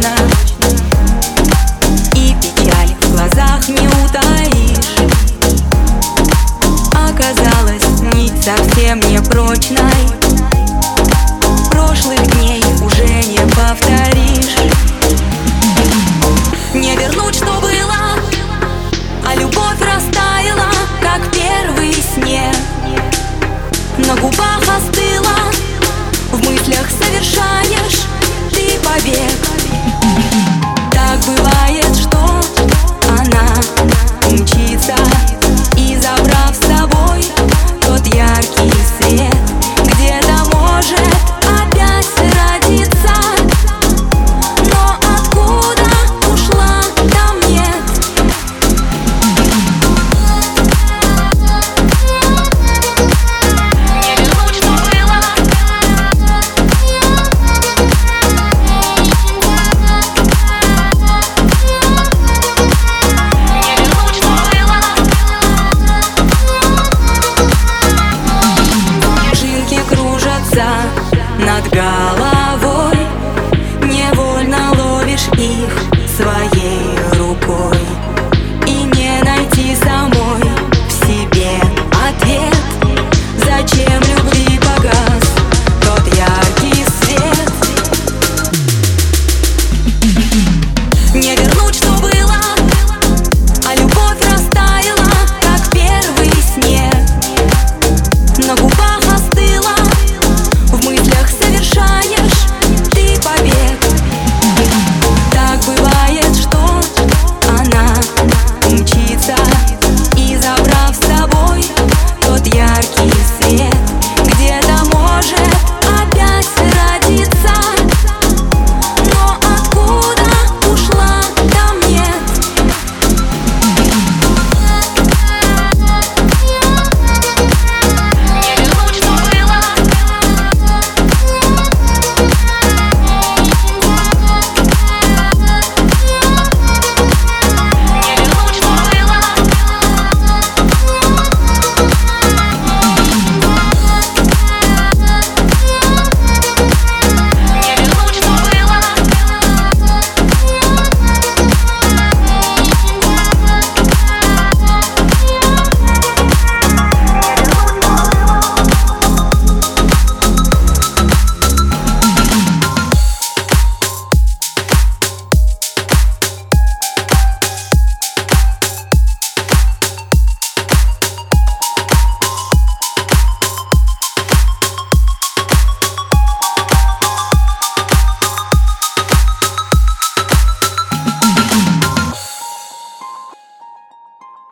точно. И печаль в глазах не утаишь. Оказалось, нить совсем не прочной. Прошлых дней уже не повторишь.